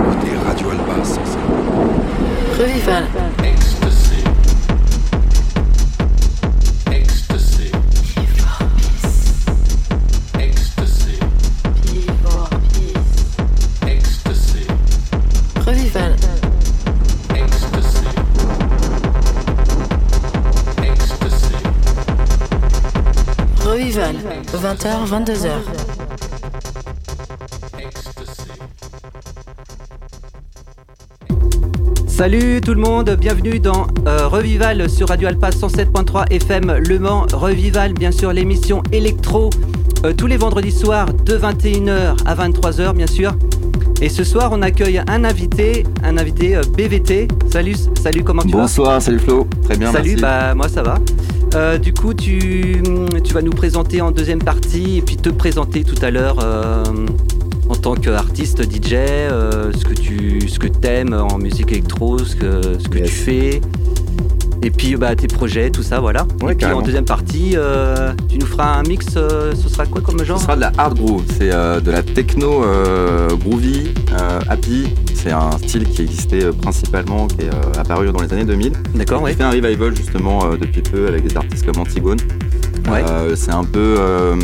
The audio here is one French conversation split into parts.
écoutez Radio Alba 107. Revival. Ecstasy. Ecstasy. Ecstasy. Ecstasy. Revival. Ecstasy. Ecstasy. Revival. 20h, 22h. Salut tout le monde, bienvenue dans euh, Revival sur Radio Alpa 107.3 FM Le Mans. Revival, bien sûr, l'émission électro euh, tous les vendredis soirs de 21h à 23h, bien sûr. Et ce soir, on accueille un invité, un invité euh, BVT. Salut, salut, comment tu vas? Bonsoir, salut Flo. Très bien, Salut, merci. bah moi ça va. Euh, du coup, tu, tu vas nous présenter en deuxième partie et puis te présenter tout à l'heure euh, tant qu'artiste DJ, euh, ce que tu ce que aimes en musique électro, ce que, ce que Yes. tu fais. Et puis bah, tes projets, tout ça, voilà. Ouais, et puis en deuxième partie, euh, tu nous feras un mix, euh, ce sera quoi comme genre Ce sera de la hard groove, c'est euh, de la techno groovy, happy. C'est un style qui existait principalement, qui est apparu dans les années 2000. D'accord, On ouais. fait un revival justement depuis peu avec des artistes comme Antigone. Ouais. Euh, c'est un peu, euh,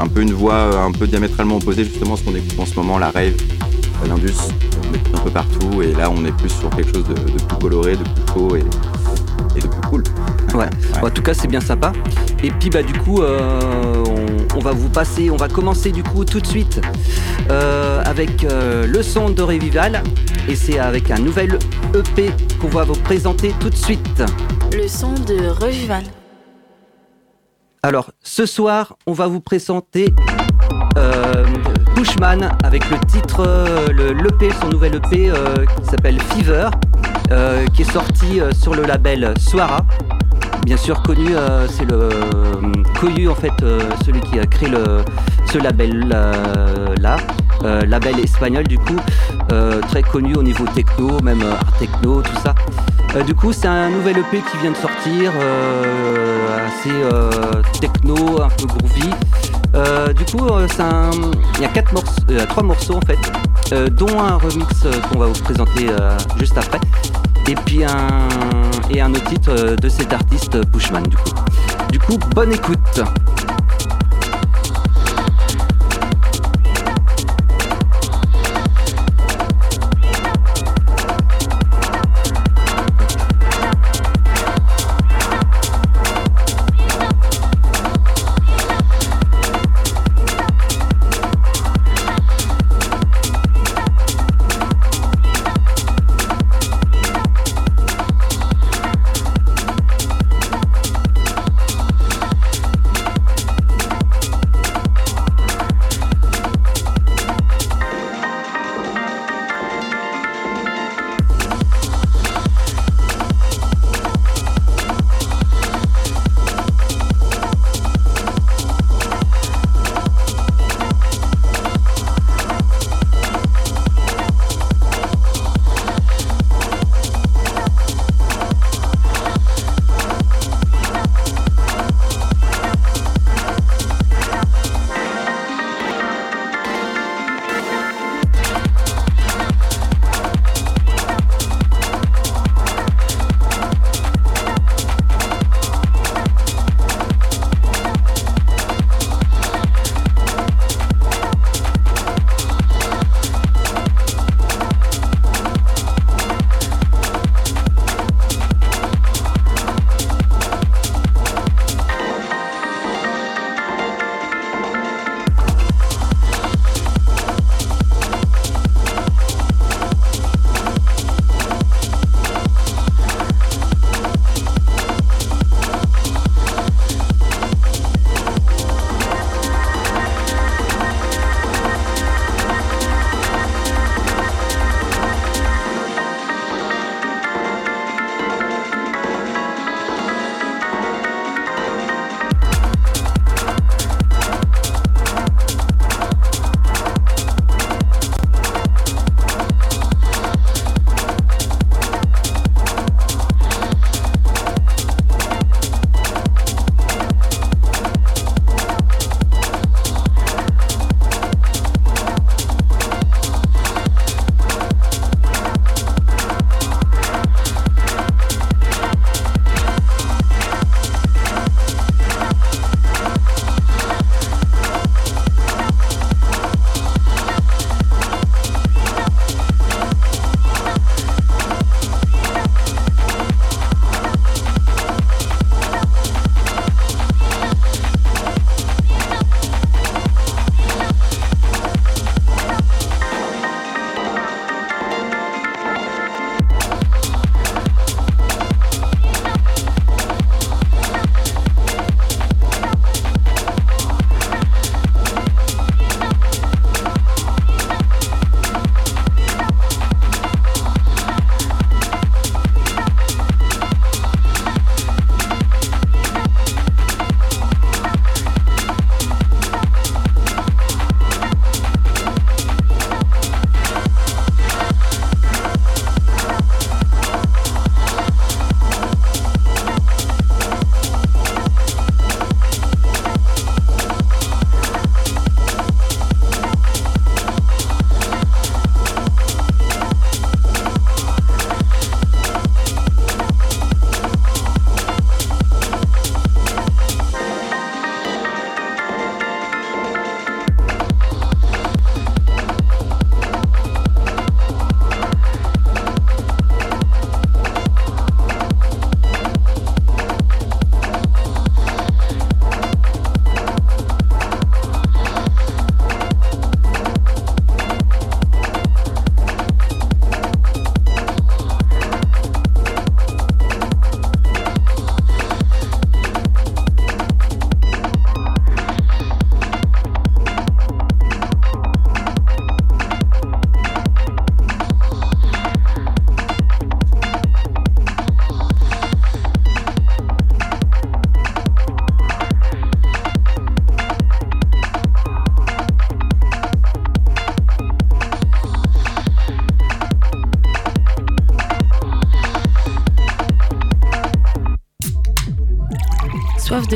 un peu une voix euh, un peu diamétralement opposée justement à ce qu'on écoute en ce moment, la rave, l'indus, on écoute un peu partout et là on est plus sur quelque chose de, de plus coloré, de plus chaud et, et de plus cool. Ouais. En tout cas, c'est bien sympa. Et puis bah du coup, euh, on, on va vous passer, on va commencer du coup tout de suite euh, avec euh, le son de Revival. Et c'est avec un nouvel EP qu'on va vous présenter tout de suite. Le son de Revival. Alors, ce soir, on va vous présenter euh, Pushman avec le titre, euh, le l'EP, son nouvel EP euh, qui s'appelle Fever, qui est sorti sur le label Soara. Bien sûr, connu, c'est le connu en fait, celui qui a créé ce label là, label espagnol du coup, euh, très connu au niveau techno, même euh, art techno, tout ça. Euh, du coup, c'est un nouvel EP qui vient de sortir, euh, assez euh, techno, un peu groovy. Euh, du coup, euh, il y a quatre morceaux, euh, trois morceaux en fait, euh, dont un remix euh, qu'on va vous présenter euh, juste après, et puis un et un autre titre euh, de cet artiste euh, Pushman. Du coup, du coup, bonne écoute.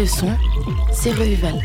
Son, c'est Revival.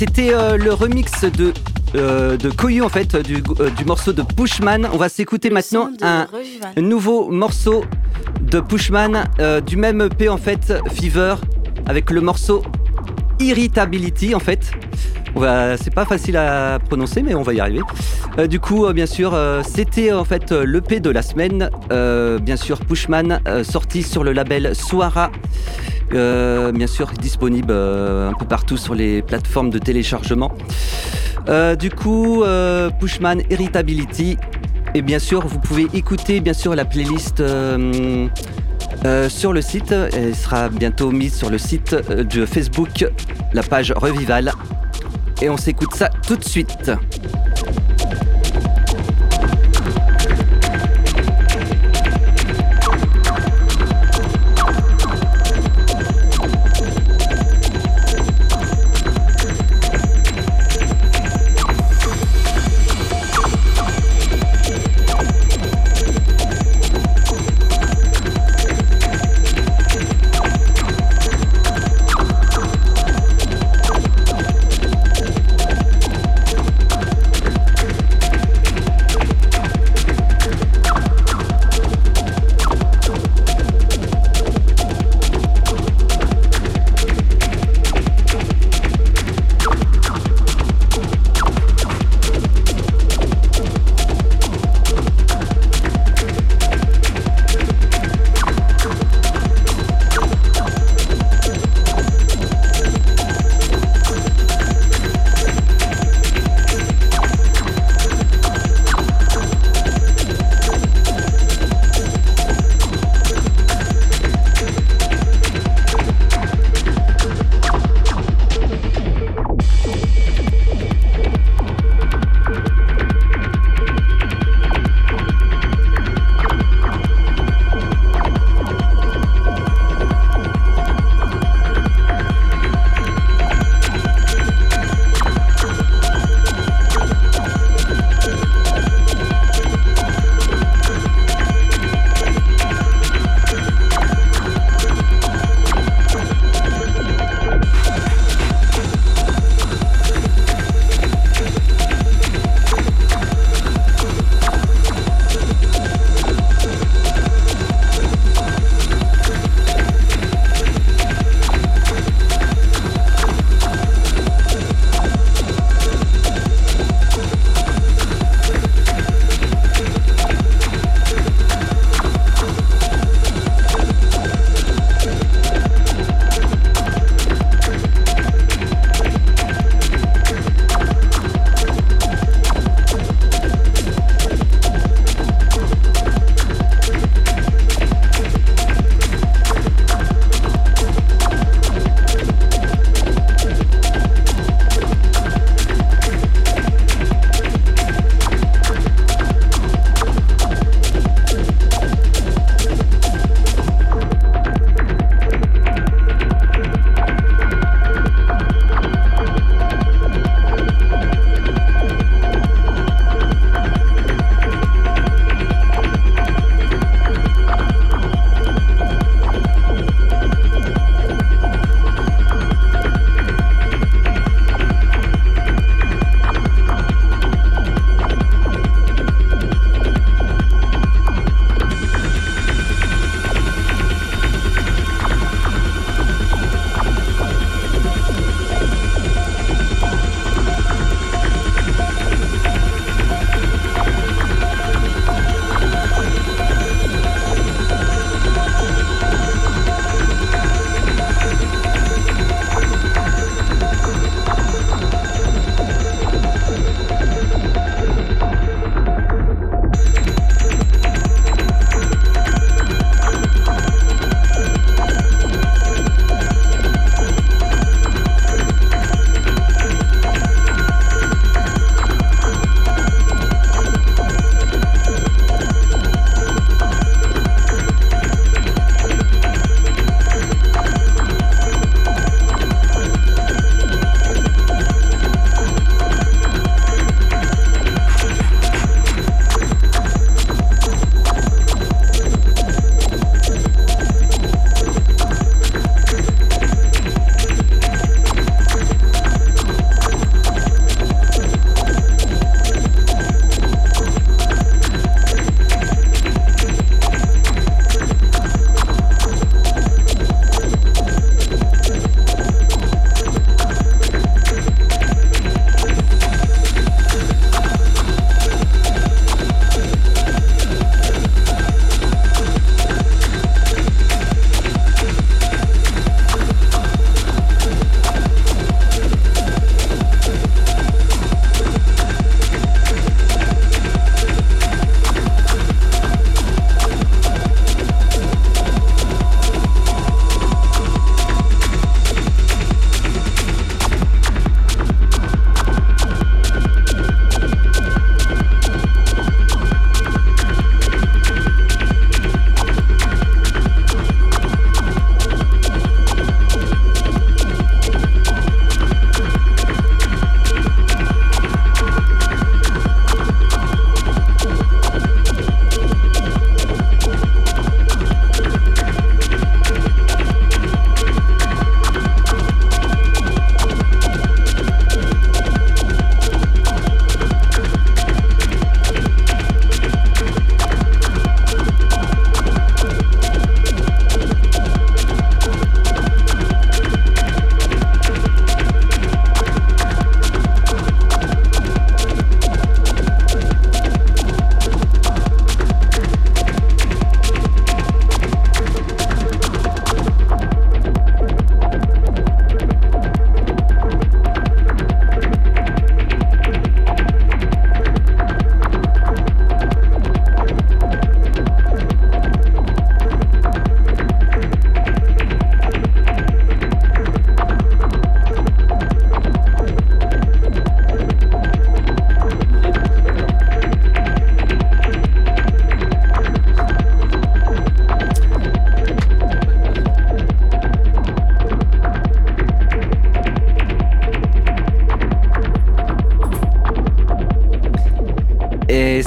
C'était euh, le remix de, euh, de Koyu en fait, du, euh, du morceau de Pushman. On va s'écouter maintenant un, nouveau morceau de Pushman euh, du même EP en fait, Fever, avec le morceau Irritability en fait. On va, c'est pas facile à prononcer, mais on va y arriver. Du coup, bien sûr, c'était en fait l'EP de la semaine. Bien sûr, Pushman, sorti sur le label Soara. Euh, bien sûr, disponible euh, un peu partout sur les plateformes de téléchargement. Euh, du coup, Pushman Irritability. Et bien sûr, vous pouvez écouter bien sûr la playlist sur le site. Elle sera bientôt mise sur le site de Facebook, la page Revival. Et on s'écoute ça tout de suite.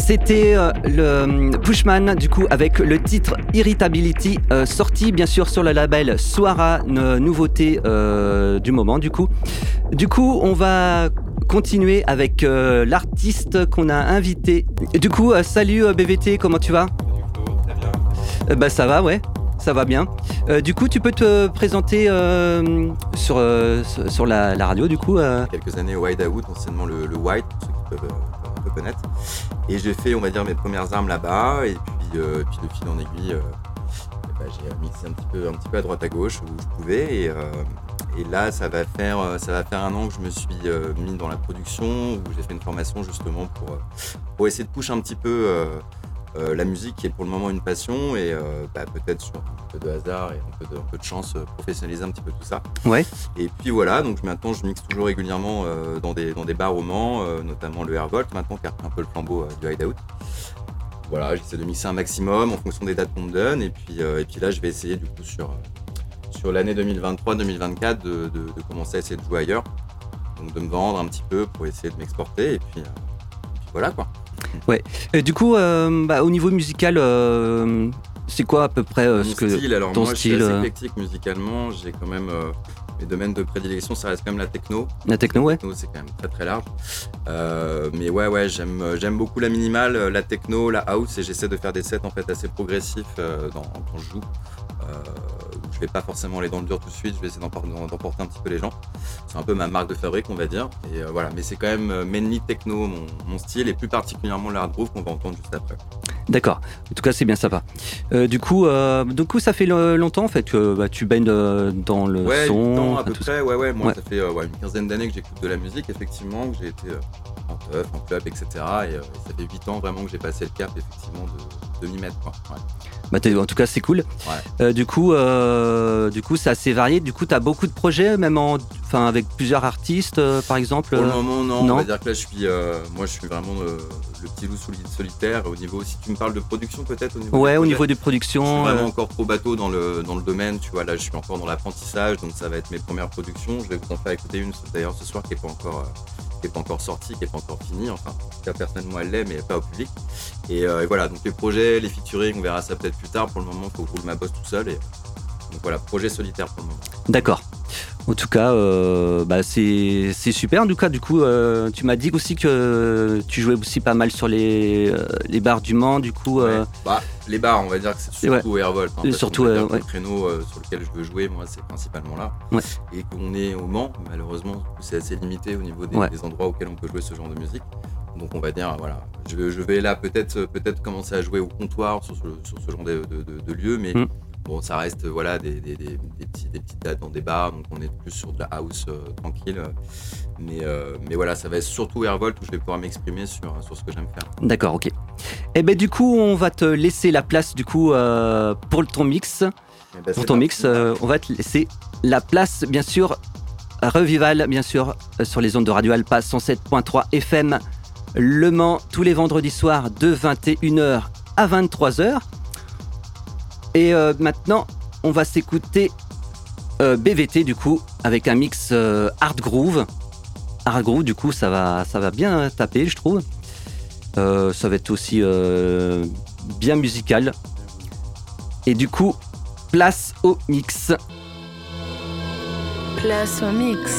C'était euh, le euh, Pushman, du coup, avec le titre Irritability, euh, sorti bien sûr sur le label Soara, nouveauté du moment, du coup. Du coup, on va continuer avec l'artiste qu'on a invité. Du coup, salut BVT, comment tu vas? Bah ça va, ouais. Ça va bien. Du coup, tu peux te présenter sur, la, radio, du coup. quelques années au Hideout, anciennement le, le Et j'ai fait, on va dire, mes premières armes là-bas. Et puis, euh, puis de fil en aiguille, euh, ben, j'ai mixé un petit, peu, un petit peu à droite à gauche où je pouvais. Et, euh, et là, ça va, faire, euh, ça va faire un an que je me suis euh, mis dans la production, où j'ai fait une formation justement pour, euh, pour essayer de pousser un petit peu euh, la musique, qui est pour le moment une passion. Et euh, bah, peut-être sur un peu de hasard et un peu de, un peu de chance, euh, professionnaliser un petit peu tout ça. Ouais. Et puis voilà, donc maintenant je mixe toujours régulièrement dans, des, dans des bars romans, euh, notamment le Airvolt maintenant qui a repris un peu le flambeau du Hideout. Voilà, j'essaie de mixer un maximum en fonction des dates qu'on me donne. Et puis, et puis là, je vais essayer du coup sur, sur l'année 2023-2024 de, de- de commencer à essayer de jouer ailleurs. Donc de me vendre un petit peu pour essayer de m'exporter. Et puis, et puis voilà quoi. Et du coup, euh, bah, au niveau musical, euh, c'est quoi à peu près euh, Mon ce que style, alors ton moi style, je suis assez éclectique musicalement. J'ai quand même mes domaines de prédilection, ça reste quand même la techno. la techno, ouais. techno, c'est quand même très très large. Mais ouais, ouais, j'aime, j'aime beaucoup la minimale, la techno, la house, et j'essaie de faire des sets en fait assez progressifs dans, quand je joue. Euh, je vais pas forcément aller dans le dur tout de suite, je vais essayer d'empor- d'emporter un petit peu les gens. C'est un peu ma marque de fabrique, on va dire. Et euh, voilà, mais c'est quand même euh, mainly techno mon, mon style, et plus particulièrement l'hard groove qu'on va entendre juste après. D'accord. En tout cas, c'est bien sympa. Euh, du coup, du coup, ça fait longtemps en fait que bah, tu baignes dans le Ouais, son. 8 ans à peu près, ouais, ouais. Moi, Ouais. ça fait ouais, une quinzaine d'années que j'écoute de la musique, effectivement, que j'ai été en teuf, en club, etc. Et ça fait 8 ans vraiment que j'ai passé le cap, effectivement, de, de m'y mettre, quoi. Ouais. Bah, en tout cas, c'est cool. Du coup, euh, du coup, c'est assez varié. Du coup, tu as beaucoup de projets, même en, enfin, avec plusieurs artistes, euh, par exemple. Pour le euh, moment, non. non. On va dire que là, je suis, moi, je suis vraiment le petit loup soli- solitaire. Au niveau, si tu me parles de production, peut-être au niveau. Ouais, au niveau des Je suis productions. vraiment encore trop bateau dans le, dans le domaine, tu vois, là je suis encore dans l'apprentissage, donc ça va être mes premières productions. Je vais vous en faire écouter une d'ailleurs ce soir qui n'est pas, encore, qui est pas encore sortie, qui n'est pas encore finie, enfin, en tout cas personnellement elle l'est, mais pas au public. Et, euh, et voilà, donc les projets, les featuring, on verra ça peut-être plus tard. Pour le moment, faut que je roule ma bosse tout seul. Et, donc voilà, projet solitaire pour le moment. D'accord. En tout cas, euh, bah, c'est super. En tout cas, du coup, euh, tu m'as dit aussi que tu jouais aussi pas mal sur les, euh, les bars du Mans. Du coup, Ouais. Bah, les bars, on va dire que c'est surtout Airvolt. hein, Et parce surtout, ouais. Le créneau sur lequel je veux jouer, moi, c'est principalement là. Ouais. Et qu'on est au Mans, malheureusement, c'est assez limité au niveau des, Ouais. des endroits auxquels on peut jouer ce genre de musique. Donc, on va dire, voilà, je, je vais là peut-être peut-être commencer à jouer au comptoir sur ce, sur ce genre de, de, de- de lieu, mais Mm. Bon, ça reste voilà, des, des, des, des petits, des petites dates dans des bars, donc on est plus sur de la house euh, tranquille. Mais, euh, mais voilà, ça va être surtout Airvolt où je vais pouvoir m'exprimer sur, sur ce que j'aime faire. d'accord, ok. Et ben du coup, on va te laisser la place du coup euh, pour ton mix. Eh ben, Pour ton mix, on va te laisser la place, bien sûr. Revival, bien sûr, sur les ondes de Radio Alpa 107.3 FM. Le Mans, tous les vendredis soirs de 21h à 23h. Et euh, maintenant, on va s'écouter euh, BVT, du coup, avec un mix euh, hard groove. Hard groove, du coup, ça va, ça va bien taper, je trouve. Ça va être aussi bien musical. Et du coup, place au mix. Place au mix.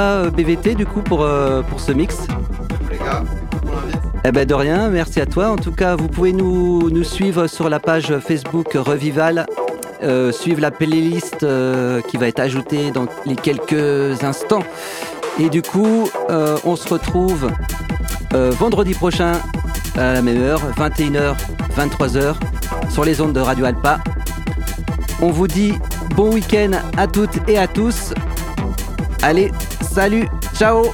Toi, euh, BVT, du coup, pour, euh, pour ce mix. Les gars. Eh ben de rien, merci à toi. En tout cas, vous pouvez nous, nous suivre sur la page Facebook Revival, euh, suivre la playlist euh, qui va être ajoutée dans les quelques instants. Et du coup, euh, on se retrouve vendredi prochain à la même heure, 21h, 23h, sur les ondes de Radio Alpa. On vous dit bon week-end à toutes et à tous. Allez, salut, ciao